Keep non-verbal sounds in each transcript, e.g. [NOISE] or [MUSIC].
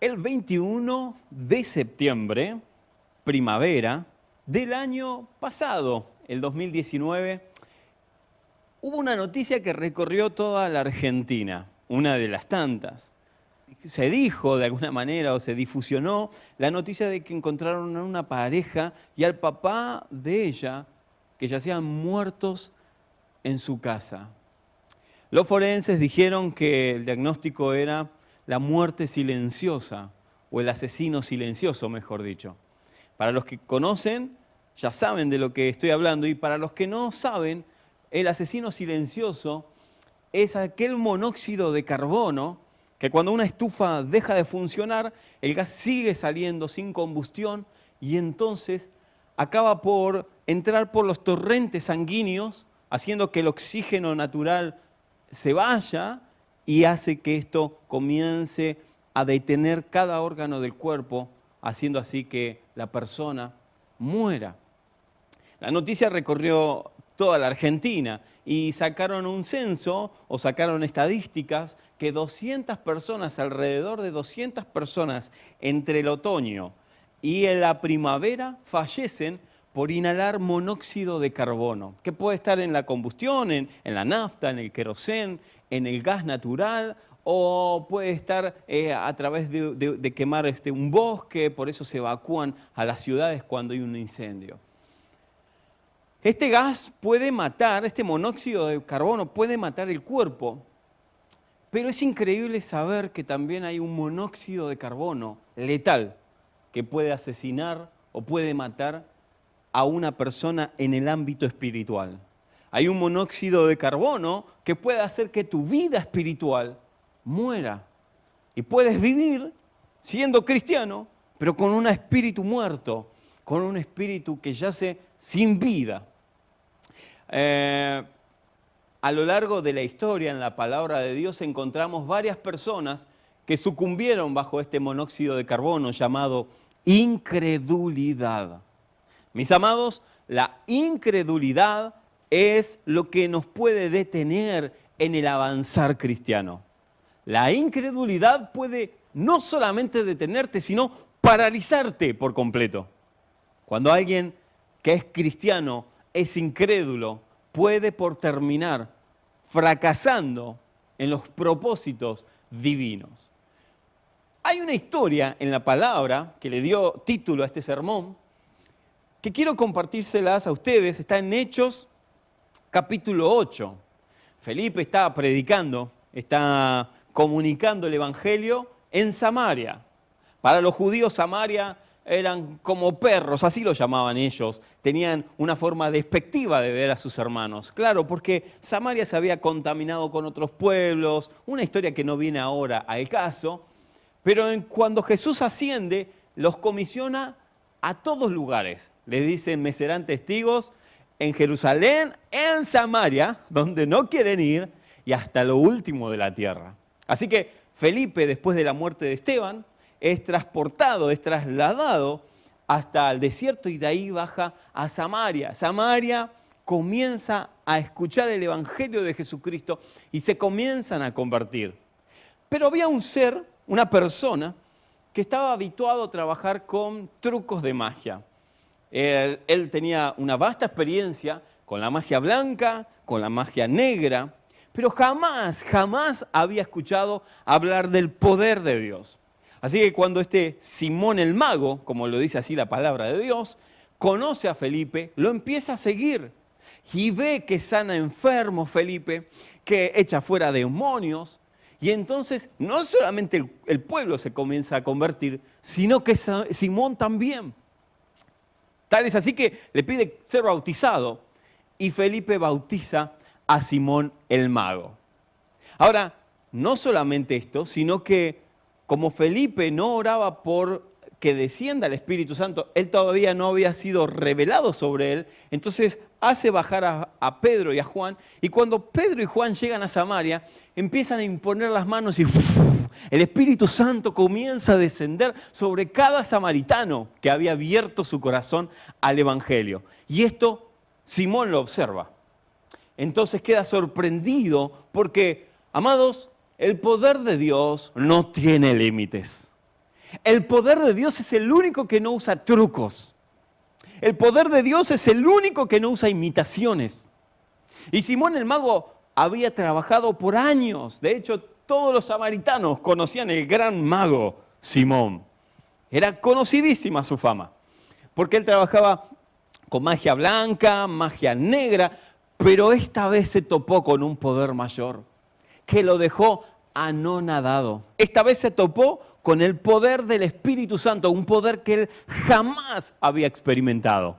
El 21 de septiembre, primavera del año pasado, el 2019, hubo una noticia que recorrió toda la Argentina, una de las tantas. Se dijo de alguna manera o se difusionó la noticia de que encontraron a una pareja y al papá de ella que yacían muertos en su casa. Los forenses dijeron que el diagnóstico era la muerte silenciosa, o el asesino silencioso, mejor dicho. Para los que conocen, ya saben de lo que estoy hablando, y para los que no saben, el asesino silencioso es aquel monóxido de carbono que cuando una estufa deja de funcionar, el gas sigue saliendo sin combustión y entonces acaba por entrar por los torrentes sanguíneos, haciendo que el oxígeno natural se vaya y hace que esto comience a detener cada órgano del cuerpo, haciendo así que la persona muera. La noticia recorrió toda la Argentina y sacaron un censo o sacaron estadísticas que 200 personas, alrededor de 200 personas entre el otoño y en la primavera fallecen por inhalar monóxido de carbono, que puede estar en la combustión, en, la nafta, en el querosén, en el gas natural o puede estar eh, a través de, quemar este, un bosque, por eso se evacúan a las ciudades cuando hay un incendio. Este gas puede matar, este monóxido de carbono puede matar el cuerpo, pero es increíble saber que también hay un monóxido de carbono letal que puede asesinar o puede matar a una persona en el ámbito espiritual hay un monóxido de carbono que puede hacer que tu vida espiritual muera. Y puedes vivir siendo cristiano, pero con un espíritu muerto, con un espíritu que yace sin vida. Eh, a lo largo de la historia, en la palabra de Dios, encontramos varias personas que sucumbieron bajo este monóxido de carbono llamado incredulidad. Mis amados, la incredulidad es lo que nos puede detener en el avanzar cristiano. La incredulidad puede no solamente detenerte, sino paralizarte por completo. Cuando alguien que es cristiano es incrédulo, puede por terminar fracasando en los propósitos divinos. Hay una historia en la palabra que le dio título a este sermón que quiero compartírselas a ustedes. Está en Hechos capítulo 8. Felipe está predicando, está comunicando el Evangelio en Samaria. Para los judíos Samaria eran como perros, así lo llamaban ellos. Tenían una forma despectiva de ver a sus hermanos. Claro, porque Samaria se había contaminado con otros pueblos, una historia que no viene ahora al caso. Pero cuando Jesús asciende, los comisiona a todos lugares. Les dicen, me serán testigos en Jerusalén, en Samaria, donde no quieren ir, y hasta lo último de la tierra. Así que Felipe, después de la muerte de Esteban, es transportado, es trasladado hasta el desierto y de ahí baja a Samaria. Samaria comienza a escuchar el Evangelio de Jesucristo y se comienzan a convertir. Pero había un ser, una persona, que estaba habituado a trabajar con trucos de magia. Él, tenía una vasta experiencia con la magia blanca, con la magia negra, pero jamás, jamás había escuchado hablar del poder de Dios. Así que cuando este Simón el mago, como lo dice así la palabra de Dios, conoce a Felipe, lo empieza a seguir y ve que sana enfermos Felipe, que echa fuera demonios, y entonces no solamente el pueblo se comienza a convertir, sino que Simón también. Tal es así que le pide ser bautizado y Felipe bautiza a Simón el mago. Ahora, no solamente esto, sino que como Felipe no oraba por que descienda el Espíritu Santo, él todavía no había sido revelado sobre él, entonces hace bajar a, Pedro y a Juan, y cuando Pedro y Juan llegan a Samaria, empiezan a imponer las manos y el Espíritu Santo comienza a descender sobre cada samaritano que había abierto su corazón al Evangelio. Y esto Simón lo observa. Entonces queda sorprendido porque, amados, el poder de Dios no tiene límites. El poder de Dios es el único que no usa trucos. El poder de Dios es el único que no usa imitaciones. Y Simón el mago había trabajado por años. De hecho, todos los samaritanos conocían el gran mago Simón. Era conocidísima su fama, porque él trabajaba con magia blanca, magia negra, pero esta vez se topó con un poder mayor, que lo dejó anonadado. Esta vez se topó con el poder del Espíritu Santo, un poder que él jamás había experimentado.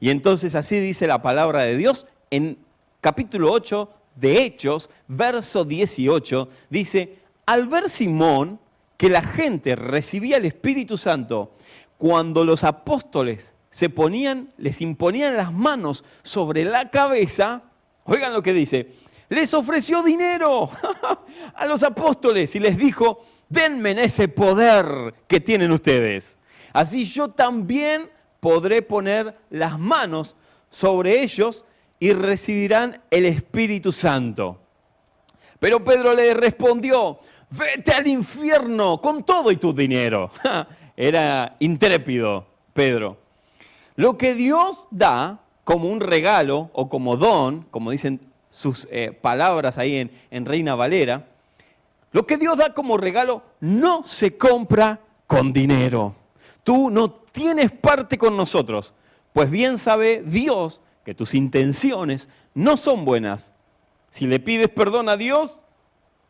Y entonces así dice la palabra de Dios en capítulo 8 de Hechos, verso 18, dice, al ver Simón que la gente recibía el Espíritu Santo cuando los apóstoles se ponían, les imponían las manos sobre la cabeza, oigan lo que dice, les ofreció dinero [LAUGHS] a los apóstoles y les dijo, denme ese poder que tienen ustedes. Así yo también podré poner las manos sobre ellos y recibirán el Espíritu Santo. Pero Pedro le respondió, vete al infierno con todo y tu dinero. [LAUGHS] Era intrépido Pedro. Lo que Dios da como un regalo o como don, como dicen sus eh, palabras ahí en, en Reina Valera, lo que Dios da como regalo no se compra con dinero. Tú no tienes parte con nosotros, pues bien sabe Dios que tus intenciones no son buenas. Si le pides perdón a Dios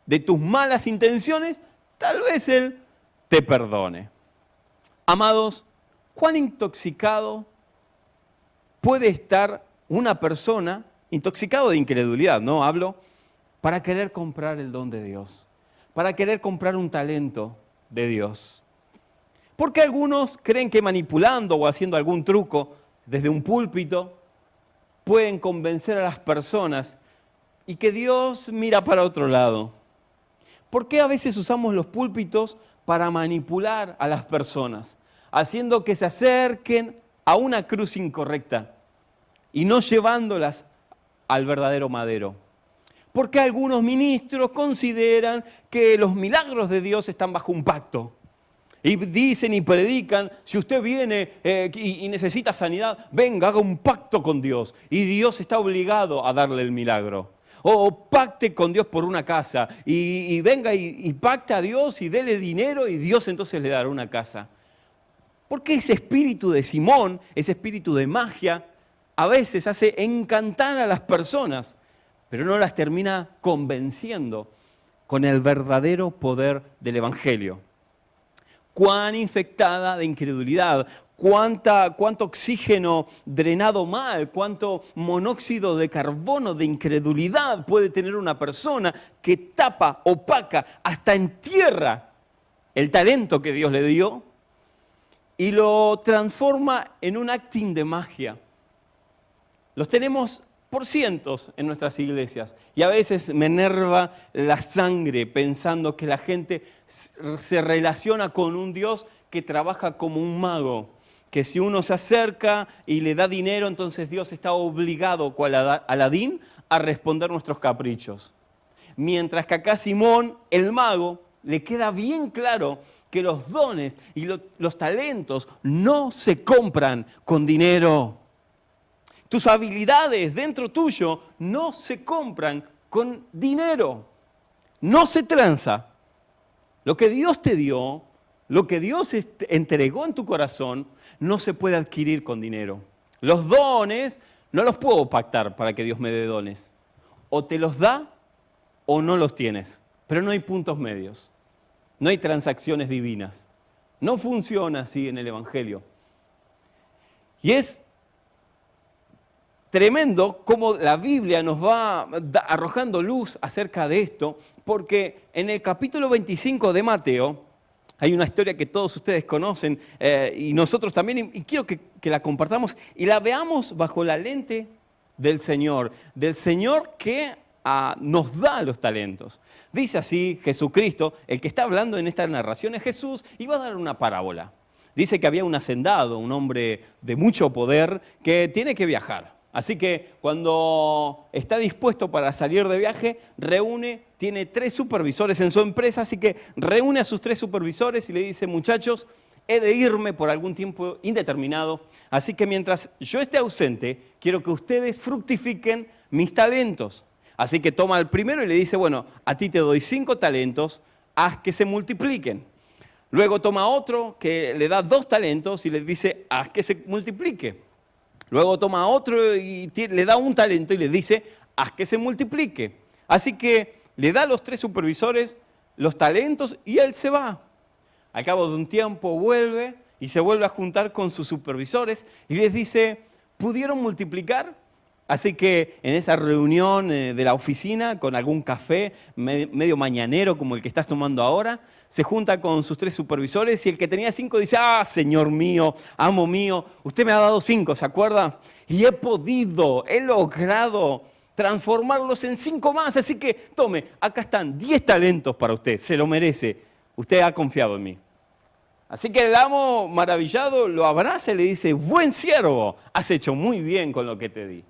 de tus malas intenciones, tal vez Él te perdone. Amados, ¿cuán intoxicado puede estar una persona, intoxicado de incredulidad, no hablo, para querer comprar el don de Dios? Para querer comprar un talento de Dios. Porque algunos creen que manipulando o haciendo algún truco desde un púlpito pueden convencer a las personas y que Dios mira para otro lado. ¿Por qué a veces usamos los púlpitos para manipular a las personas, haciendo que se acerquen a una cruz incorrecta y no llevándolas al verdadero madero? Porque algunos ministros consideran que los milagros de Dios están bajo un pacto. Y dicen y predican, si usted viene eh, y, necesita sanidad, venga, haga un pacto con Dios. Y Dios está obligado a darle el milagro. O, pacte con Dios por una casa. Y, venga y, y pacte a Dios y dele dinero y Dios entonces le dará una casa. Porque ese espíritu de Simón, ese espíritu de magia, a veces hace encantar a las personas pero no las termina convenciendo con el verdadero poder del Evangelio. Cuán infectada de incredulidad, cuánta, cuánto oxígeno drenado mal, cuánto monóxido de carbono de incredulidad puede tener una persona que tapa, opaca, hasta entierra el talento que Dios le dio y lo transforma en un acting de magia. Los tenemos por cientos en nuestras iglesias. Y a veces me enerva la sangre pensando que la gente se relaciona con un Dios que trabaja como un mago, que si uno se acerca y le da dinero, entonces Dios está obligado, cual Aladín, a responder nuestros caprichos. Mientras que acá Simón, el mago, le queda bien claro que los dones y los talentos no se compran con dinero. Tus habilidades dentro tuyo no se compran con dinero. No se tranza. Lo que Dios te dio, lo que Dios entregó en tu corazón, no se puede adquirir con dinero. Los dones no los puedo pactar para que Dios me dé dones. O te los da o no los tienes. Pero no hay puntos medios. No hay transacciones divinas. No funciona así en el Evangelio. Y es tremendo cómo la Biblia nos va arrojando luz acerca de esto, porque en el capítulo 25 de Mateo hay una historia que todos ustedes conocen eh, y nosotros también, y quiero que, la compartamos y la veamos bajo la lente del Señor, del Señor que ah, nos da los talentos. Dice así Jesucristo, el que está hablando en esta narración es Jesús, y va a dar una parábola. Dice que había un hacendado, un hombre de mucho poder, que tiene que viajar Así que cuando está dispuesto para salir de viaje, reúne, tiene tres supervisores en su empresa, así que reúne a sus tres supervisores y le dice, muchachos, he de irme por algún tiempo indeterminado, así que mientras yo esté ausente, quiero que ustedes fructifiquen mis talentos. Así que toma al primero y le dice, bueno, a ti te doy cinco talentos, haz que se multipliquen. Luego toma otro que le da dos talentos y le dice, haz que se multiplique. Luego toma otro y le da un talento y le dice, haz que se multiplique. Así que le da a los tres supervisores los talentos y él se va. Al cabo de un tiempo vuelve y se vuelve a juntar con sus supervisores y les dice, ¿pudieron multiplicar? Así que en esa reunión eh, de la oficina, con algún café medio mañanero como el que estás tomando ahora, se junta con sus tres supervisores y el que tenía cinco dice, ah, Señor mío, amo mío, usted me ha dado cinco, ¿se acuerda? Y he podido, he logrado transformarlos en cinco más, así que tome, acá están diez talentos para usted, se lo merece, usted ha confiado en mí. Así que el amo maravillado lo abraza y le dice, buen siervo, has hecho muy bien con lo que te di.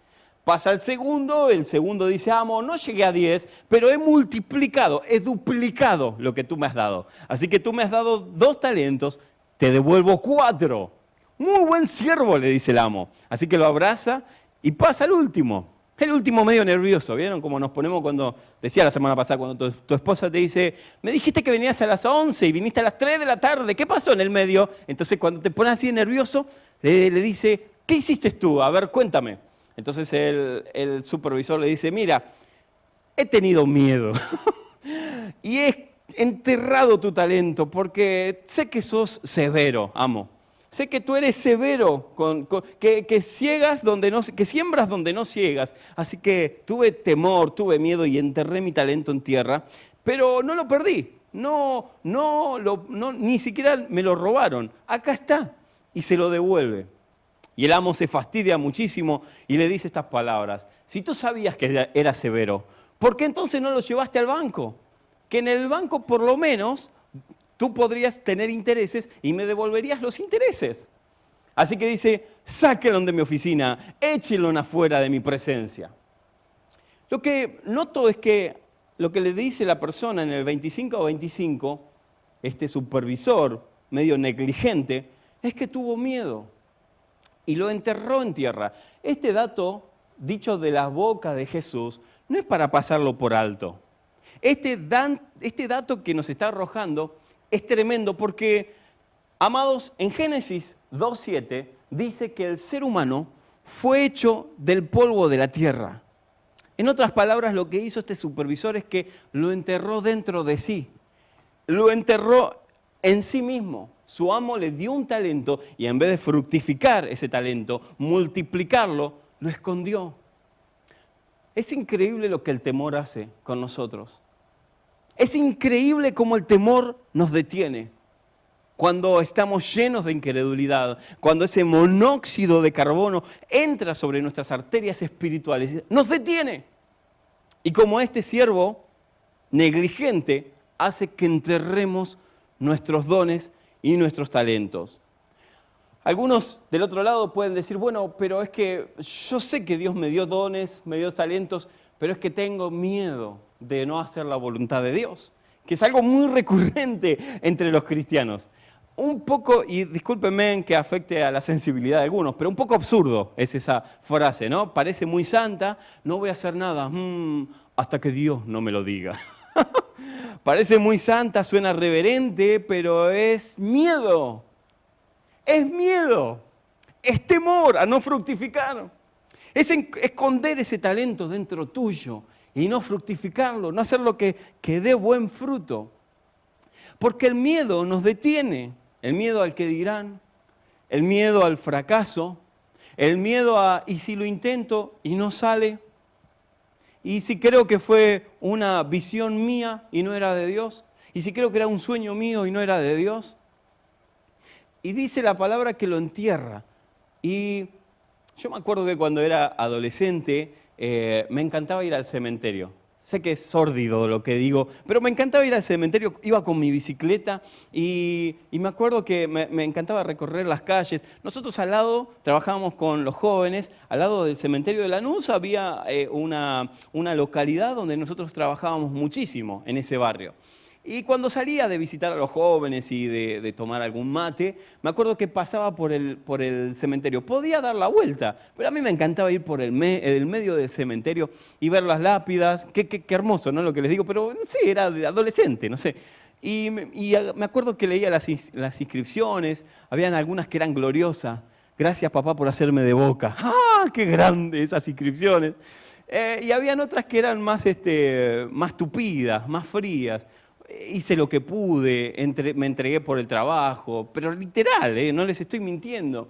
Pasa el segundo, el segundo dice, amo, no llegué a 10, pero he multiplicado, he duplicado lo que tú me has dado. Así que tú me has dado dos talentos, te devuelvo cuatro. Muy buen siervo, le dice el amo. Así que lo abraza y pasa el último. El último medio nervioso, ¿vieron cómo nos ponemos cuando, decía la semana pasada, cuando tu, esposa te dice, me dijiste que venías a las 11 y viniste a las 3 de la tarde, ¿qué pasó en el medio? Entonces cuando te pones así nervioso, le dice, ¿qué hiciste tú? A ver, cuéntame. Entonces el, supervisor le dice, mira, he tenido miedo [LAUGHS] y he enterrado tu talento porque sé que sos severo, amo. Sé que tú eres severo, que, que, ciegas donde no, que siembras donde no ciegas. Así que tuve temor, tuve miedo y enterré mi talento en tierra, pero no lo perdí. No, no, ni siquiera me lo robaron. Acá está y se lo devuelve. Y el amo se fastidia muchísimo y le dice estas palabras. Si tú sabías que era severo, ¿por qué entonces no lo llevaste al banco? Que en el banco por lo menos tú podrías tener intereses y me devolverías los intereses. Así que dice, sáquenlo de mi oficina, échenlo afuera de mi presencia. Lo que noto es que lo que le dice la persona en el 25 o 25, este supervisor medio negligente, es que tuvo miedo y lo enterró en tierra. Este dato, dicho de la boca de Jesús, no es para pasarlo por alto. Este, este dato que nos está arrojando es tremendo porque, amados, en Génesis 2.7 dice que el ser humano fue hecho del polvo de la tierra. En otras palabras, lo que hizo este supervisor es que lo enterró dentro de sí. Lo enterró en sí mismo. Su amo le dio un talento y en vez de fructificar ese talento, multiplicarlo, lo escondió. Es increíble lo que el temor hace con nosotros. Es increíble cómo el temor nos detiene. Cuando estamos llenos de incredulidad, cuando ese monóxido de carbono entra sobre nuestras arterias espirituales, nos detiene. Y como este siervo negligente hace que enterremos nuestros dones y nuestros talentos. Algunos del otro lado pueden decir, bueno, pero es que yo sé que Dios me dio dones, me dio talentos, pero es que tengo miedo de no hacer la voluntad de Dios, que es algo muy recurrente entre los cristianos. Un poco, y discúlpenme que afecte a la sensibilidad de algunos, pero un poco absurdo es esa frase, ¿no? Parece muy santa, no voy a hacer nada mm, hasta que Dios no me lo diga. [LAUGHS] Parece muy santa, suena reverente, pero es miedo. Es miedo. Es temor a no fructificar. Es esconder ese talento dentro tuyo y no fructificarlo, no hacer lo que, que dé buen fruto. Porque el miedo nos detiene. El miedo al que dirán, el miedo al fracaso, el miedo a, ¿y si lo intento y no sale? Y si creo que fue una visión mía y no era de Dios. Y si creo que era un sueño mío y no era de Dios. Y dice la palabra que lo entierra. Y yo me acuerdo que cuando era adolescente eh, me encantaba ir al cementerio. Sé que es sórdido lo que digo, pero me encantaba ir al cementerio, iba con mi bicicleta y, me acuerdo que me, encantaba recorrer las calles. Nosotros al lado trabajábamos con los jóvenes, al lado del cementerio de Lanús había eh, una, una localidad donde nosotros trabajábamos muchísimo en ese barrio. Y cuando salía de visitar a los jóvenes y de, tomar algún mate, me acuerdo que pasaba por el, por el, cementerio. Podía dar la vuelta, pero a mí me encantaba ir por el, medio del cementerio y ver las lápidas. Qué, qué, hermoso, ¿no? Lo que les digo, pero sí, era adolescente, no sé. Y, me acuerdo que leía las, las inscripciones, habían algunas que eran gloriosas. Gracias papá por hacerme de boca. [LAUGHS] ¡Ah, qué grandes esas inscripciones! Eh, y habían otras que eran más, este, más tupidas, más frías hice lo que pude, me entregué por el trabajo, pero literal, ¿eh? no les estoy mintiendo.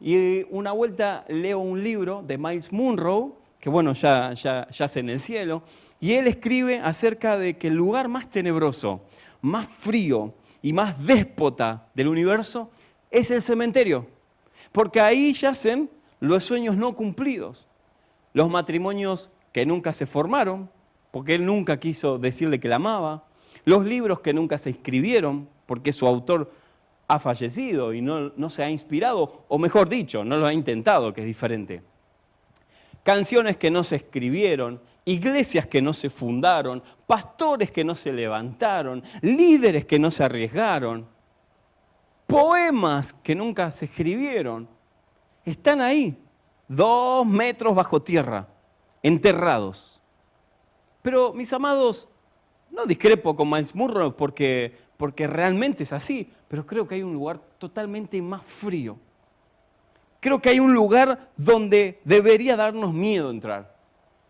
Y una vuelta leo un libro de Miles Munro, que bueno, ya, ya yace en el cielo, y él escribe acerca de que el lugar más tenebroso, más frío y más déspota del universo es el cementerio, porque ahí yacen los sueños no cumplidos, los matrimonios que nunca se formaron, porque él nunca quiso decirle que la amaba, los libros que nunca se escribieron porque su autor ha fallecido y no, no, se ha inspirado, o mejor dicho, no lo ha intentado, que es diferente. Canciones que no se escribieron, iglesias que no se fundaron, pastores que no se levantaron, líderes que no se arriesgaron, poemas que nunca se escribieron, están ahí, dos metros bajo tierra, enterrados. Pero, mis amados, no discrepo con Miles Murrow porque, porque realmente es así, pero creo que hay un lugar totalmente más frío. Creo que hay un lugar donde debería darnos miedo entrar,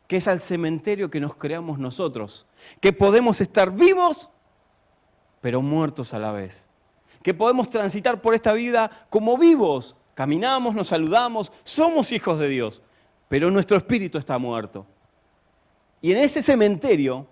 que es al cementerio que nos creamos nosotros, que podemos estar vivos, pero muertos a la vez, que podemos transitar por esta vida como vivos, caminamos, nos saludamos, somos hijos de Dios, pero nuestro espíritu está muerto. Y en ese cementerio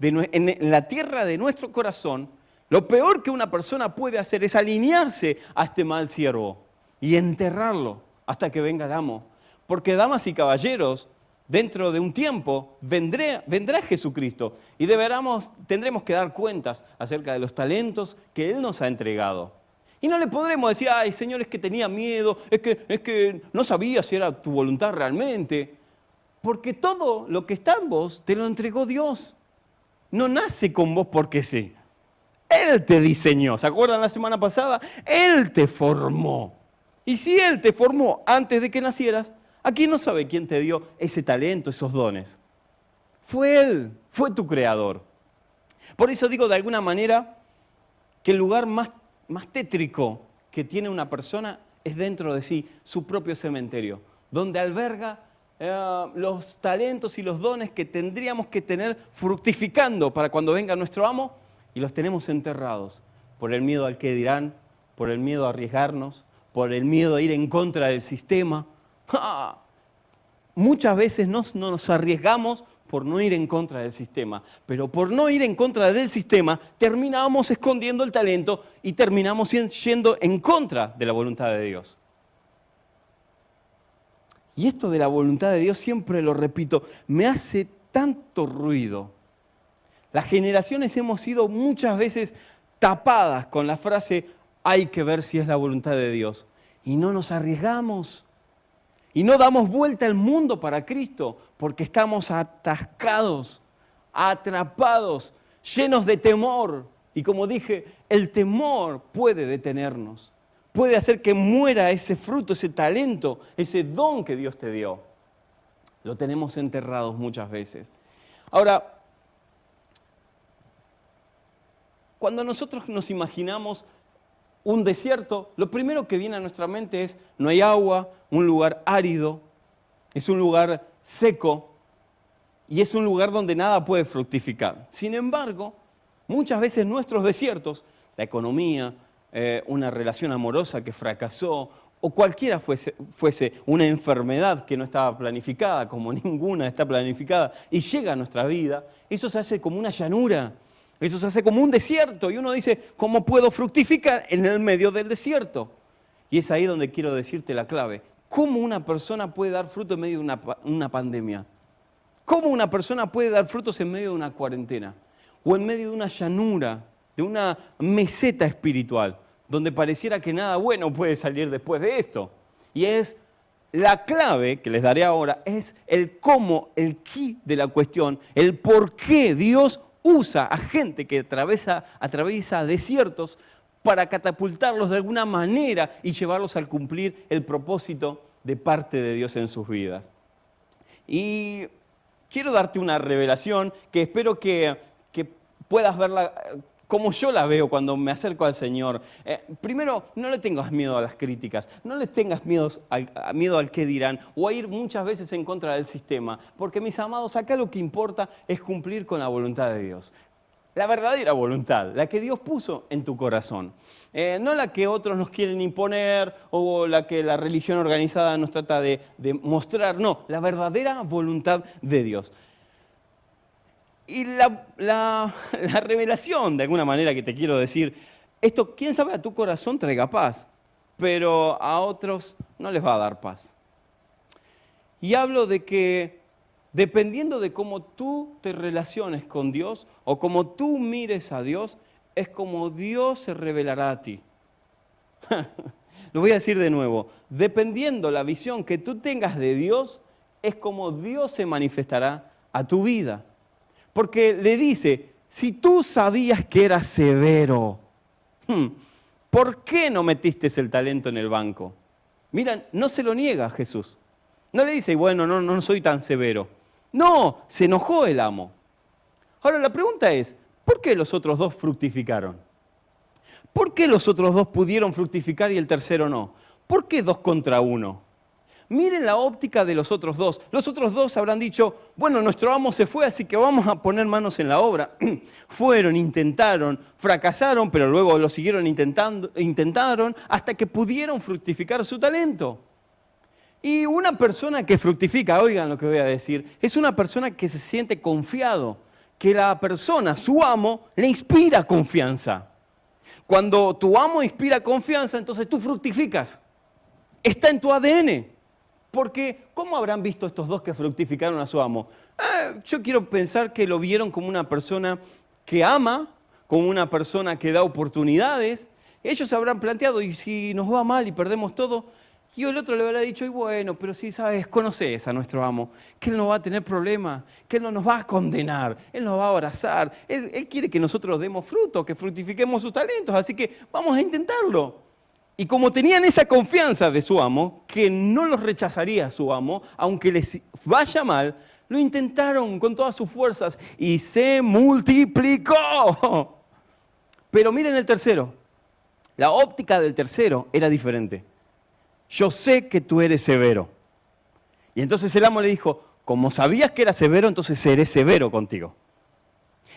en la tierra de nuestro corazón, lo peor que una persona puede hacer es alinearse a este mal siervo y enterrarlo hasta que venga el amo. Porque, damas y caballeros, dentro de un tiempo vendrá Jesucristo y deberamos, tendremos que dar cuentas acerca de los talentos que Él nos ha entregado. Y no le podremos decir, ay, Señor, es que tenía miedo, es que, es que no sabía si era tu voluntad realmente. Porque todo lo que está en vos te lo entregó Dios no nace con vos porque sí. Él te diseñó. ¿Se acuerdan la semana pasada? Él te formó. Y si Él te formó antes de que nacieras, aquí no sabe quién te dio ese talento, esos dones. Fue Él, fue tu creador. Por eso digo de alguna manera que el lugar más, más tétrico que tiene una persona es dentro de sí, su propio cementerio, donde alberga eh, los talentos y los dones que tendríamos que tener fructificando para cuando venga nuestro amo y los tenemos enterrados por el miedo al que dirán, por el miedo a arriesgarnos, por el miedo a ir en contra del sistema. Muchas veces no nos arriesgamos por no ir en contra del sistema, pero por no ir en contra del sistema terminamos escondiendo el talento y terminamos yendo en contra de la voluntad de Dios. Y esto de la voluntad de Dios, siempre lo repito, me hace tanto ruido. Las generaciones hemos sido muchas veces tapadas con la frase, hay que ver si es la voluntad de Dios. Y no nos arriesgamos. Y no damos vuelta al mundo para Cristo porque estamos atascados, atrapados, llenos de temor. Y como dije, el temor puede detenernos puede hacer que muera ese fruto, ese talento, ese don que Dios te dio. Lo tenemos enterrados muchas veces. Ahora, cuando nosotros nos imaginamos un desierto, lo primero que viene a nuestra mente es no hay agua, un lugar árido, es un lugar seco y es un lugar donde nada puede fructificar. Sin embargo, muchas veces nuestros desiertos, la economía, eh, una relación amorosa que fracasó, o cualquiera fuese, fuese una enfermedad que no estaba planificada, como [LAUGHS] ninguna está planificada, y llega a nuestra vida, eso se hace como una llanura, eso se hace como un desierto, y uno dice, ¿cómo puedo fructificar en el medio del desierto? Y es ahí donde quiero decirte la clave. ¿Cómo una persona puede dar fruto en medio de una, una pandemia? ¿Cómo una persona puede dar frutos en medio de una cuarentena? O en medio de una llanura, de una meseta espiritual, donde pareciera que nada bueno puede salir después de esto. Y es la clave que les daré ahora, es el cómo, el qué de la cuestión, el por qué Dios usa a gente que atraviesa, atraviesa desiertos para catapultarlos de alguna manera y llevarlos al cumplir el propósito de parte de Dios en sus vidas. Y quiero darte una revelación que espero que, que puedas verla como yo la veo cuando me acerco al Señor. Eh, primero, no le tengas miedo a las críticas, no le tengas miedo al, miedo al qué dirán o a ir muchas veces en contra del sistema, porque mis amados, acá lo que importa es cumplir con la voluntad de Dios. La verdadera voluntad, la que Dios puso en tu corazón. Eh, no la que otros nos quieren imponer o la que la religión organizada nos trata de mostrar, no, la verdadera voluntad de Dios. Y [LAUGHS] la, revelación, de alguna manera, que te quiero decir, esto, quién sabe, a tu corazón traiga paz, pero a otros no les va a dar paz. Y hablo de que dependiendo de cómo tú te relaciones con Dios o cómo tú mires a Dios, es como Dios se revelará a ti. [LAUGHS] Lo voy a decir de nuevo. Dependiendo la visión que tú tengas de Dios, es como Dios se manifestará a tu vida. Porque le dice, si tú sabías que era severo, hmm, ¿por qué no metiste el talento en el banco? Mira, no se lo niega Jesús. No le dice, bueno, no, no soy tan severo. No, se enojó el amo. Ahora la pregunta es, ¿por qué los otros dos fructificaron? ¿Por qué los otros dos pudieron fructificar y el tercero no? ¿Por qué dos contra uno? Miren la óptica de los otros dos. Los otros dos habrán dicho, bueno, nuestro amo se fue, así que vamos a poner manos en la obra. [CLEARS THROAT] Fueron, intentaron, fracasaron, pero luego lo siguieron intentando, intentaron hasta que pudieron fructificar su talento. Y una persona que fructifica, oigan lo que voy a decir, es una persona que se siente confiado, que la persona, su amo, le inspira confianza. Cuando tu amo inspira confianza, entonces tú fructificas. Está en tu ADN. Porque, ¿cómo habrán visto estos dos que fructificaron a su amo? Eh, yo quiero pensar que lo vieron como una persona que ama, como una persona que da oportunidades. Ellos habrán planteado, y si nos va mal y perdemos todo, y el otro le habrá dicho, y bueno, pero si sabes, conoces a nuestro amo, que él no va a tener problema, que él no nos va a condenar, él nos va a abrazar, él, él quiere que nosotros demos fruto, que fructifiquemos sus talentos, así que vamos a intentarlo. Y como tenían esa confianza de su amo, que no los rechazaría su amo, aunque les vaya mal, lo intentaron con todas sus fuerzas y se multiplicó. Pero miren el tercero. La óptica del tercero era diferente. Yo sé que tú eres severo. Y entonces el amo le dijo, como sabías que era severo, entonces seré severo contigo.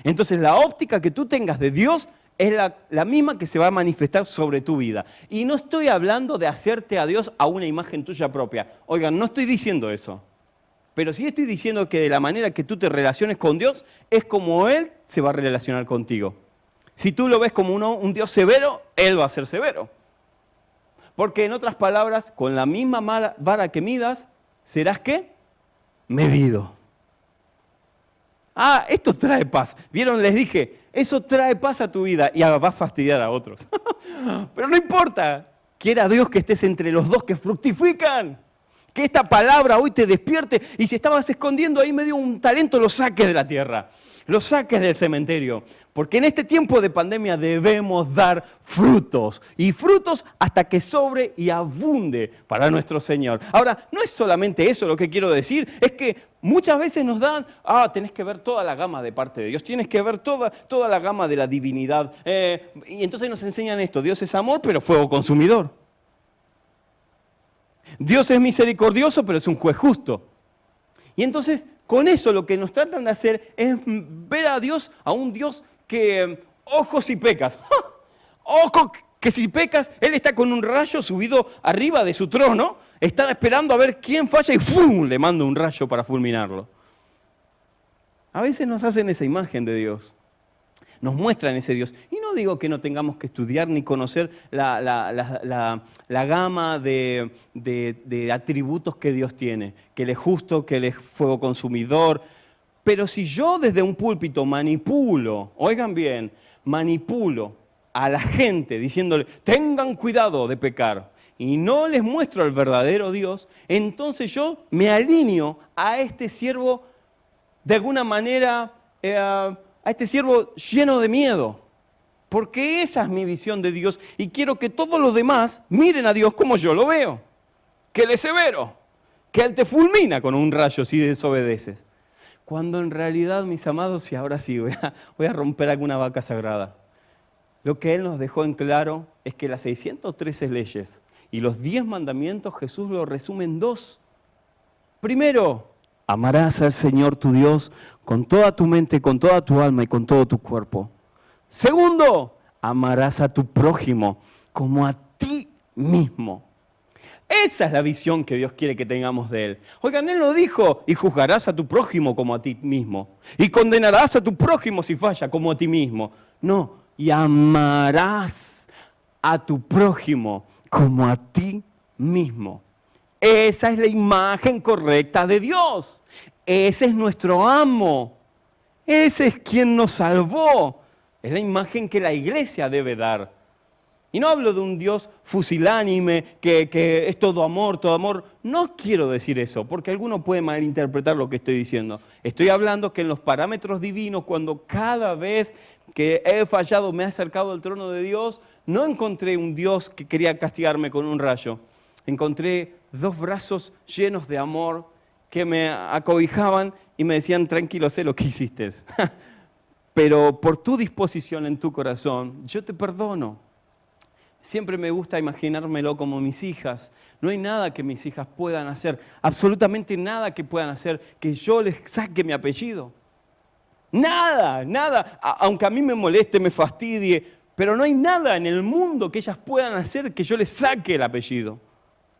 Entonces la óptica que tú tengas de Dios es la, misma que se va a manifestar sobre tu vida. Y no estoy hablando de hacerte a Dios a una imagen tuya propia. Oigan, no estoy diciendo eso. Pero sí estoy diciendo que de la manera que tú te relaciones con Dios es como Él se va a relacionar contigo. Si tú lo ves como uno, un Dios severo, Él va a ser severo. Porque en otras palabras, con la misma vara que midas, serás qué? Medido. Ah, esto trae paz. ¿Vieron? Les dije, eso trae paz a tu vida y va a fastidiar a otros. [LAUGHS] Pero no importa. Quiera Dios que estés entre los dos que fructifican. Que esta palabra hoy te despierte y si estabas escondiendo ahí medio un talento, lo saques de la tierra lo saques del cementerio. Porque en este tiempo de pandemia debemos dar frutos. Y frutos hasta que sobre y abunde para nuestro Señor. Ahora, no es solamente eso lo que quiero decir. Es que muchas veces nos dan, ah, tenés que ver toda la gama de parte de Dios. Tienes que ver toda, toda la gama de la divinidad. Eh, y entonces nos enseñan esto. Dios es amor, pero fuego consumidor. Dios es misericordioso, pero es un juez justo. Y entonces con eso lo que nos tratan de hacer es ver a Dios, a un Dios que, ojo si pecas, [LAUGHS] ojo que si pecas, Él está con un rayo subido arriba de su trono, está esperando a ver quién falla y ¡fum! le manda un rayo para fulminarlo. A veces nos hacen esa imagen de Dios nos muestran ese Dios. Y no digo que no tengamos que estudiar ni conocer la, gama de, atributos que Dios tiene, que Él es justo, que Él es fuego consumidor, Pero si yo desde un púlpito manipulo, oigan bien, manipulo a la gente diciéndole, tengan cuidado de pecar, y no les muestro al verdadero Dios, entonces yo me alineo a este siervo de alguna manera, eh, a este siervo lleno de miedo. Porque esa es mi visión de Dios y quiero que todos los demás miren a Dios como yo lo veo. Que Él es severo, que Él te fulmina con un rayo si desobedeces. Cuando en realidad, mis amados, y ahora sí voy a, voy a romper alguna vaca sagrada, lo que Él nos dejó en claro es que las 613 leyes y los 10 mandamientos Jesús lo resume en dos. Primero, amarás al Señor tu Dios con toda tu mente, con toda tu alma y con todo tu cuerpo. Segundo, amarás a tu prójimo como a ti mismo. Esa es la visión que Dios quiere que tengamos de Él. Oigan, Él lo dijo, y juzgarás a tu prójimo como a ti mismo. Y condenarás a tu prójimo si falla como a ti mismo. No, y amarás a tu prójimo como a ti mismo. Esa es la imagen correcta de Dios. Ese es nuestro amo. Ese es quien nos salvó. Es la imagen que la iglesia debe dar. Y no hablo de un Dios fusilánime, que, es todo amor, todo amor. No quiero decir eso, porque alguno puede malinterpretar lo que estoy diciendo. Estoy hablando que en los parámetros divinos, cuando cada vez que he fallado me he acercado al trono de Dios, no encontré un Dios que quería castigarme con un rayo. Encontré dos brazos llenos de amor que me acobijaban y me decían, tranquilo, sé lo que hiciste. [LAUGHS] pero por tu disposición en tu corazón, yo te perdono. Siempre me gusta imaginármelo como mis hijas. No hay nada que mis hijas puedan hacer, absolutamente nada que puedan hacer que yo les saque mi apellido. Nada, nada, aunque a mí me moleste, me fastidie, pero no hay nada en el mundo que ellas puedan hacer que yo les saque el apellido.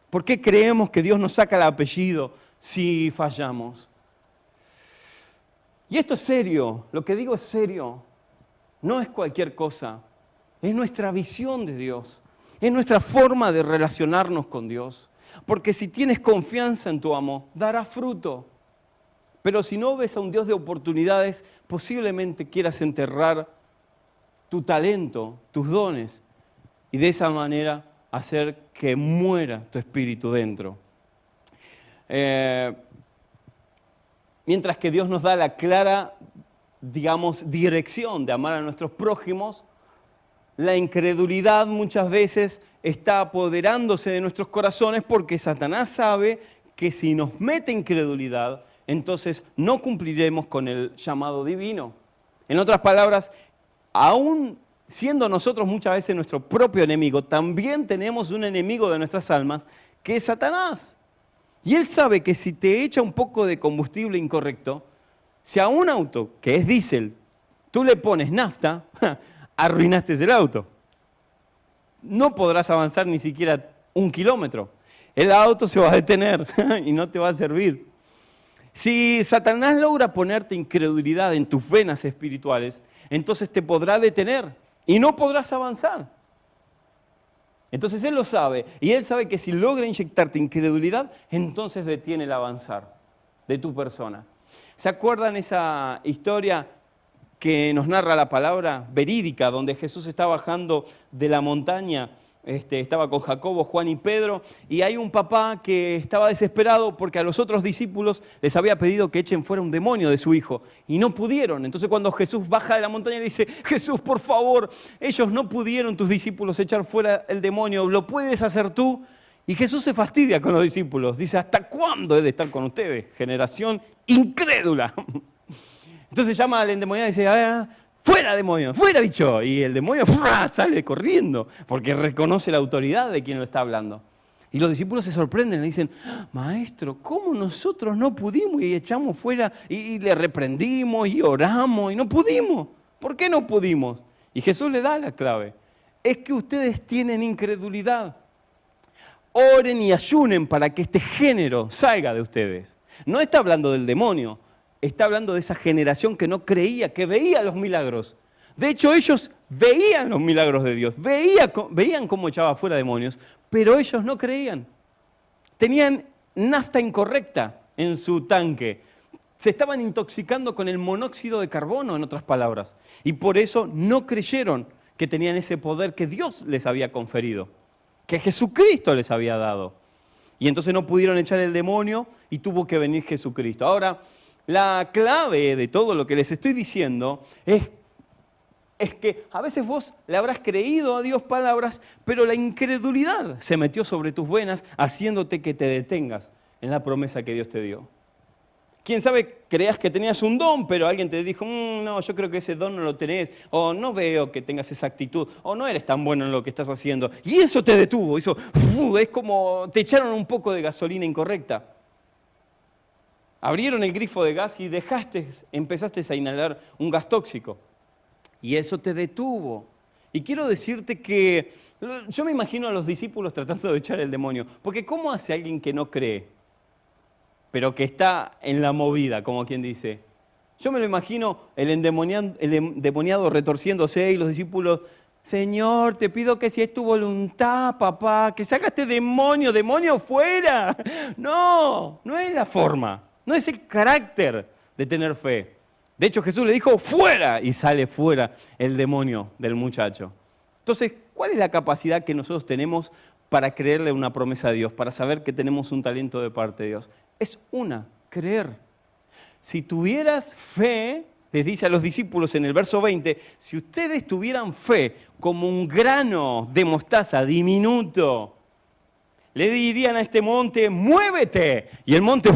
¿Por qué creemos que Dios nos saca el apellido si fallamos? Y esto es serio, lo que digo es serio, no es cualquier cosa, es nuestra visión de Dios, es nuestra forma de relacionarnos con Dios. Porque si tienes confianza en tu amo, dará fruto. Pero si no ves a un Dios de oportunidades, posiblemente quieras enterrar tu talento, tus dones, y de esa manera hacer que muera tu espíritu dentro. Eh, Mientras que Dios nos da la clara, digamos, dirección de amar a nuestros prójimos, la incredulidad muchas veces está apoderándose de nuestros corazones porque Satanás sabe que si nos mete incredulidad, entonces no cumpliremos con el llamado divino. En otras palabras, aún siendo nosotros muchas veces nuestro propio enemigo, también tenemos un enemigo de nuestras almas, que es Satanás. Y él sabe que si te echa un poco de combustible incorrecto, si a un auto que es diésel tú le pones nafta, [LAUGHS] arruinaste el auto. No podrás avanzar ni siquiera un kilómetro. El auto se va a detener [LAUGHS] y no te va a servir. Si Satanás logra ponerte incredulidad en tus venas espirituales, entonces te podrá detener y no podrás avanzar. Entonces Él lo sabe y Él sabe que si logra inyectarte incredulidad, entonces detiene el avanzar de tu persona. ¿Se acuerdan esa historia que nos narra la palabra verídica, donde Jesús está bajando de la montaña este, estaba con Jacobo, Juan y Pedro, y hay un papá que estaba desesperado porque a los otros discípulos les había pedido que echen fuera un demonio de su hijo, y no pudieron. Entonces cuando Jesús baja de la montaña le dice, Jesús, por favor, ellos no pudieron, tus discípulos, echar fuera el demonio, ¿lo puedes hacer tú? Y Jesús se fastidia con los discípulos, dice, ¿hasta cuándo he de estar con ustedes? Generación incrédula. [LAUGHS] Entonces llama al endemoniado y dice, a ver, fuera demonio, fuera bicho. Y el demonio sale corriendo porque reconoce la autoridad de quien lo está hablando. Y los discípulos se sorprenden, le dicen, maestro, ¿cómo nosotros no pudimos y echamos fuera y le reprendimos y oramos y no pudimos? ¿Por qué no pudimos? Y Jesús le da la clave. Es que ustedes tienen incredulidad. Oren y ayunen para que este género salga de ustedes. No está hablando del demonio, está hablando de esa generación que no creía, que veía los milagros. De hecho, ellos veían los milagros de Dios, veían cómo echaba fuera demonios, pero ellos no creían. Tenían nafta incorrecta en su tanque. Se estaban intoxicando con el monóxido de carbono, en otras palabras. Y por eso no creyeron que tenían ese poder que Dios les había conferido, que Jesucristo les había dado. Y entonces no pudieron echar el demonio y tuvo que venir Jesucristo. Ahora, la clave de todo lo que les estoy diciendo es, es que a veces vos le habrás creído a Dios palabras, pero la incredulidad se metió sobre tus venas haciéndote que te detengas en la promesa que Dios te dio. Quién sabe, creas que tenías un don, pero alguien te dijo, mm, no, yo creo que ese don no lo tenés, o no veo que tengas esa actitud, o no eres tan bueno en lo que estás haciendo. Y eso te detuvo, eso, es como te echaron un poco de gasolina incorrecta. Abrieron el grifo de gas y dejaste, empezaste a inhalar un gas tóxico. Y eso te detuvo. Y quiero decirte que yo me imagino a los discípulos tratando de echar el demonio, porque ¿cómo hace alguien que no cree? pero que está en la movida, como quien dice. Yo me lo imagino el endemoniado, retorciéndose y los discípulos, Señor, te pido que si es tu voluntad, papá, que saca este demonio, demonio fuera. [LAUGHS] No, no es la forma, no es el carácter de tener fe. De hecho, Jesús le dijo, fuera, y sale fuera el demonio del muchacho. Entonces, ¿cuál es la capacidad que nosotros tenemos para creerle una promesa a Dios, para saber que tenemos un talento de parte de Dios? es una, creer. Si tuvieras fe, les dice a los discípulos en el verso 20, si ustedes tuvieran fe como un grano de mostaza diminuto, le dirían a este monte, muévete, y el monte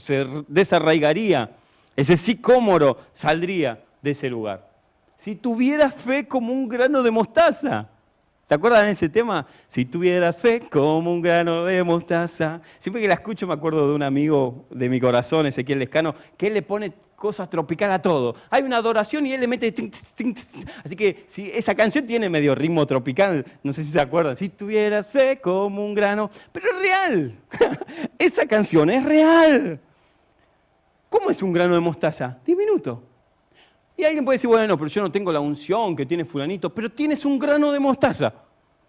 se desarraigaría, ese sicómoro saldría de ese lugar. Si tuvieras fe como un grano de mostaza, ¿Se acuerdan de ese tema? Si tuvieras fe como un grano de mostaza. Siempre que la escucho me acuerdo de un amigo de mi corazón, Ezequiel Lescano, que él le pone cosas tropicales a todo. Hay una adoración y él le mete... Así que si esa canción tiene medio ritmo tropical, no sé si se acuerdan. Si tuvieras fe como un grano... Pero es real. [LAUGHS] esa canción es real. ¿Cómo es un grano de mostaza? Diminuto. Y alguien puede decir, bueno, pero yo no tengo la unción que tiene fulanito, pero tienes un grano de mostaza.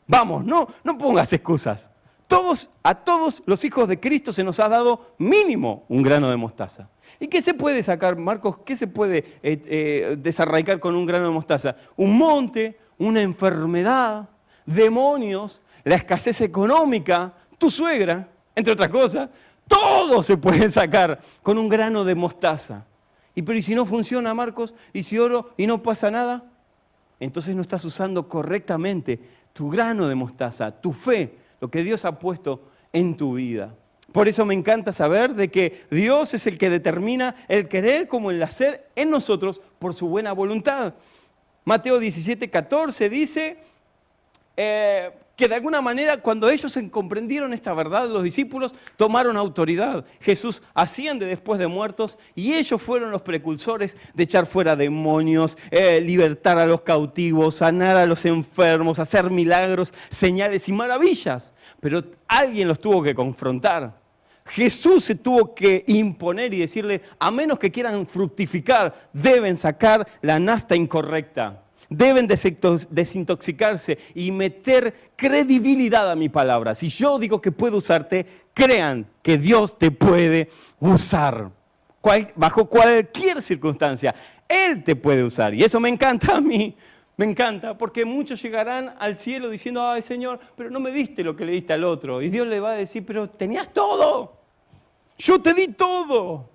Vamos, no, no pongas excusas. Todos, a todos los hijos de Cristo se nos ha dado mínimo un grano de mostaza. ¿Y qué se puede sacar, Marcos? ¿Qué se puede eh, eh, desarraigar con un grano de mostaza? Un monte, una enfermedad, demonios, la escasez económica, tu suegra, entre otras cosas. Todo se puede sacar con un grano de mostaza. ¿Y pero si no funciona, Marcos? ¿Y si oro y no pasa nada? Entonces no estás usando correctamente tu grano de mostaza, tu fe, lo que Dios ha puesto en tu vida. Por eso me encanta saber de que Dios es el que determina el querer como el hacer en nosotros por su buena voluntad. Mateo 17, 14 dice, eh, que de alguna manera cuando ellos comprendieron esta verdad, los discípulos tomaron autoridad. Jesús asciende después de muertos y ellos fueron los precursores de echar fuera demonios, eh, libertar a los cautivos, sanar a los enfermos, hacer milagros, señales y maravillas. Pero alguien los tuvo que confrontar. Jesús se tuvo que imponer y decirle, a menos que quieran fructificar, deben sacar la nafta incorrecta deben desintoxicarse y meter credibilidad a mi palabra. Si yo digo que puedo usarte, crean que Dios te puede usar. bajo cualquier circunstancia, Él te puede usar. Y eso me encanta a mí. Me encanta, porque muchos llegarán al cielo diciendo, ay Señor, pero no me diste lo que le diste al otro. Y Dios le va a decir, pero tenías todo. Yo te di todo.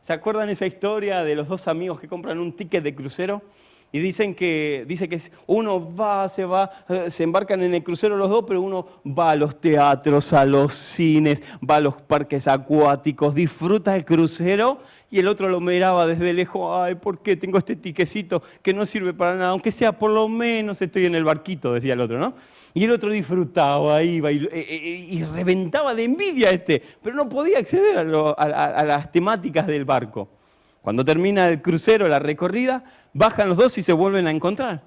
¿Se acuerdan esa historia de los dos amigos que compran un ticket de crucero? Y dicen que, dice que uno va, se va, eh, se embarcan en el crucero los dos, pero uno va a los teatros, a los cines, va a los parques acuáticos, disfruta el crucero y el otro lo miraba desde lejos, ay, ¿por qué tengo este tiquecito que no sirve para nada? Aunque sea por lo menos estoy en el barquito, decía el otro, ¿no? Y el otro disfrutaba, iba y, eh, eh, reventaba de envidia este, pero no podía acceder a las temáticas del barco. Cuando termina el crucero, la recorrida, bajan los dos y se vuelven a encontrar.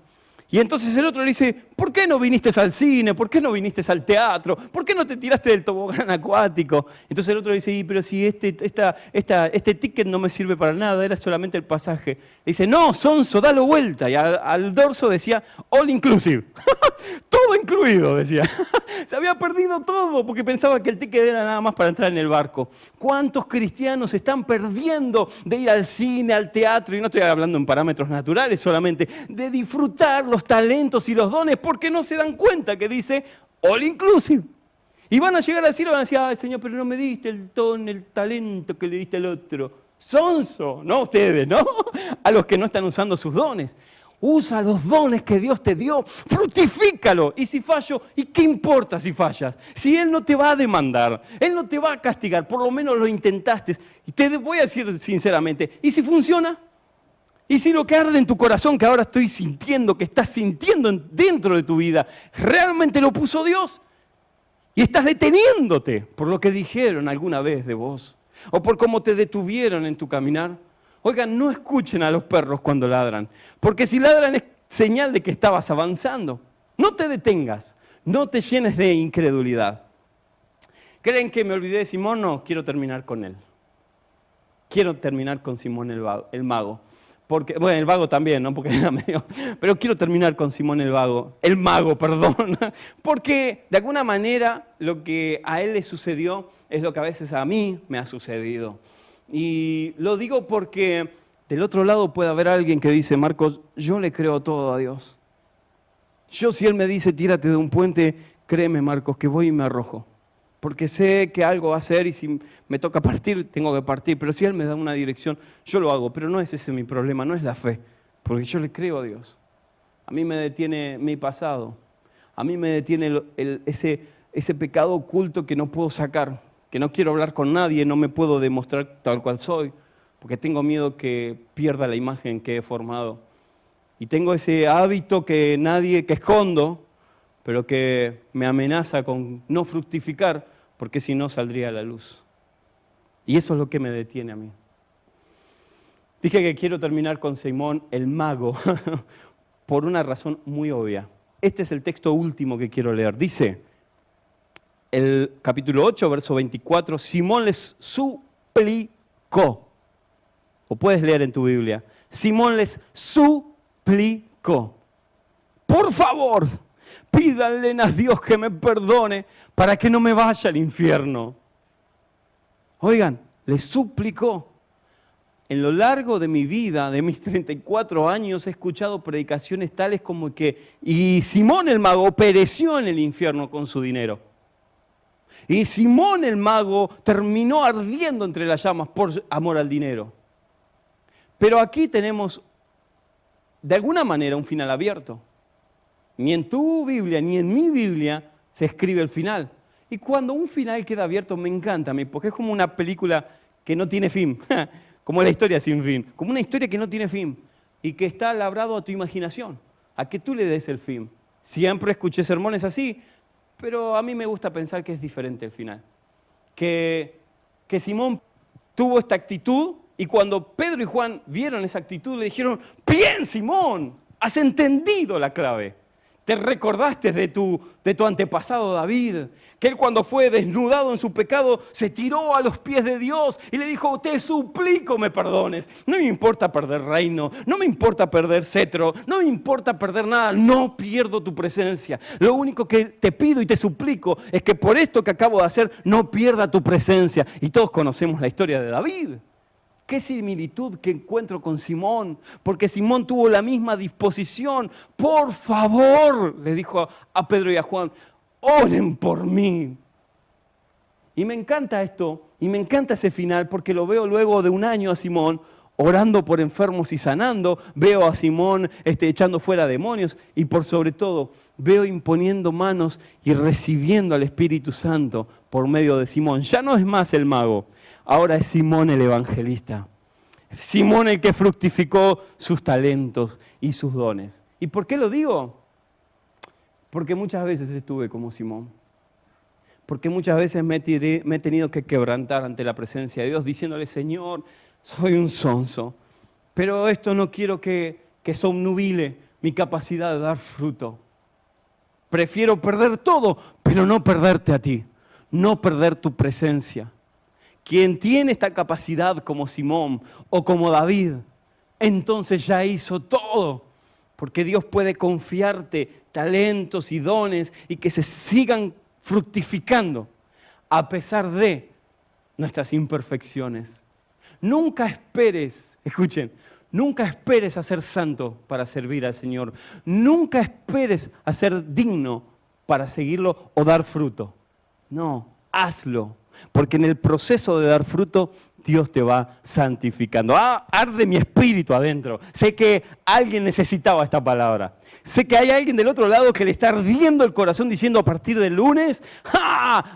Y entonces el otro le dice, ¿por qué no viniste al cine? ¿Por qué no viniste al teatro? ¿Por qué no te tiraste del tobogán acuático? Entonces el otro le dice, pero si este, esta, este ticket no me sirve para nada, era solamente el pasaje. Dice, no, Sonso, dalo vuelta. Y al, dorso decía, all inclusive. [LAUGHS] todo incluido, decía. [LAUGHS] Se había perdido todo porque pensaba que el ticket era nada más para entrar en el barco. ¿Cuántos cristianos están perdiendo de ir al cine, al teatro? Y no estoy hablando en parámetros naturales solamente, de disfrutar los talentos y los dones porque no se dan cuenta que dice all inclusive. Y van a llegar cielo y van a decir, ay Señor, pero no me diste el don, el talento que le diste al otro. Sonso, no ustedes, ¿no? [LAUGHS] A los que no están usando sus dones. Usa los dones que Dios te dio, frutifícalo. Y si fallo, ¿y qué importa si fallas? Si Él no te va a demandar, Él no te va a castigar, por lo menos lo intentaste. Y te voy a decir sinceramente, ¿y si funciona? Y si lo que arde en tu corazón, que ahora estoy sintiendo, que estás sintiendo dentro de tu vida, realmente lo puso Dios, y estás deteniéndote por lo que dijeron alguna vez de vos, o por cómo te detuvieron en tu caminar. Oigan, no escuchen a los perros cuando ladran, porque si ladran es señal de que estabas avanzando. No te detengas, no te llenes de incredulidad. ¿Creen que me olvidé de Simón? No, quiero terminar con él. Quiero terminar con Simón el mago bueno, el vago también, ¿no? Porque [LAUGHS] era medio. Pero quiero terminar con Simón el vago, el mago, [LAUGHS] perdón. Porque de alguna manera lo que a él le sucedió es lo que a veces a mí me ha sucedido. Y lo digo porque del otro lado puede haber alguien que dice, Marcos, yo le creo todo a Dios. Yo si él me dice, tírate de un puente, créeme, Marcos, que voy y me arrojo porque sé que algo va a ser y si me toca partir, tengo que partir. Pero si Él me da una dirección, yo lo hago. Pero no es ese mi problema, no es la fe, porque yo le creo a Dios. A mí me detiene mi pasado, a mí me detiene ese, ese pecado oculto que no puedo sacar, que no quiero hablar con nadie, no me puedo demostrar tal cual soy, porque tengo miedo que pierda la imagen que he formado. Y tengo ese hábito que nadie, que escondo, pero que me amenaza con no fructificar, porque si no saldría a la luz. Y eso es lo que me detiene a mí. Dije que quiero terminar con Simón el mago [LAUGHS] por una razón muy obvia. Este es el texto último que quiero leer. Dice el capítulo 8, verso 24, Simón les suplicó. O puedes leer en tu Biblia. Simón les suplicó. Por favor, pídanle a Dios que me perdone para que no me vaya al infierno. Oigan, le suplicó. En lo largo de mi vida, de mis [LAUGHS] 34 años, he escuchado predicaciones tales como que, y Simón el mago pereció en el infierno con su dinero. Y Simón el mago terminó ardiendo entre las llamas por amor al dinero. Pero aquí tenemos, de alguna manera, un final abierto. Ni en tu Biblia, ni en mi Biblia se escribe el final. Y cuando un final queda abierto me encanta a mí, porque es como una película que no tiene fin, [LAUGHS] como la historia sin fin, como una historia que no tiene fin y que está labrado a tu imaginación, a que tú le des el fin. Siempre escuché sermones así, pero a mí me gusta pensar que es diferente el final. Que, que Simón tuvo esta actitud y cuando Pedro y Juan vieron esa actitud le dijeron, bien Simón, has entendido la clave. Te recordaste de tu, de tu antepasado David, que él cuando fue desnudado en su pecado se tiró a los pies de Dios y le dijo, te suplico me perdones. No me importa perder reino, no me importa perder cetro, no me importa perder nada, no pierdo tu presencia. Lo único que te pido y te suplico es que por esto que acabo de hacer no pierda tu presencia. Y todos conocemos la historia de David qué similitud que encuentro con Simón, porque Simón tuvo la misma disposición. Por favor, le dijo a Pedro y a Juan, oren por mí. Y me encanta esto, y me encanta ese final, porque lo veo luego de un año a Simón orando por enfermos y sanando, veo a Simón este, echando fuera demonios y por sobre todo veo imponiendo manos y recibiendo al Espíritu Santo por medio de Simón. Ya no es más el mago, ahora es Simón el evangelista. Simón el que fructificó sus talentos y sus dones. ¿Y por qué lo digo? Porque muchas veces estuve como Simón. Porque muchas veces me, he tenido que quebrantar ante la presencia de Dios diciéndole, Señor, soy un sonso, pero esto no quiero que, que somnubile mi capacidad de dar fruto. Prefiero perder todo, pero no perderte a ti, no perder tu presencia. Quien tiene esta capacidad como Simón o como David, entonces ya hizo todo, porque Dios puede confiarte talentos y dones y que se sigan fructificando a pesar de nuestras imperfecciones. Nunca esperes, escuchen, Nunca esperes a ser santo para servir al Señor. Nunca esperes a ser digno para seguirlo o dar fruto. No, hazlo. Porque en el proceso de dar fruto, Dios te va santificando. Ah, arde mi espíritu adentro. Sé que alguien necesitaba esta palabra. Sé que hay alguien del otro lado que le está ardiendo el corazón diciendo a partir del lunes,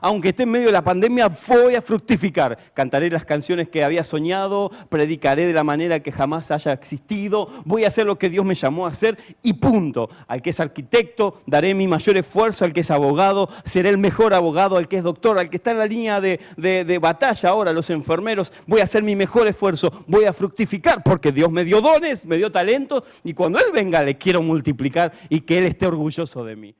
aunque esté en medio de la pandemia, voy a fructificar. Cantaré las canciones que había soñado, predicaré de la manera que jamás haya existido, voy a hacer lo que Dios me llamó a hacer y punto. Al que es arquitecto, daré mi mayor esfuerzo, al que es abogado, seré el mejor abogado, al que es doctor, al que está en la línea de, de batalla ahora, los enfermeros, voy a hacer mi mejor esfuerzo, voy a fructificar porque Dios me dio dones, me dio talentos y cuando Él venga le quiero multiplicar y que Él esté orgulloso de mí.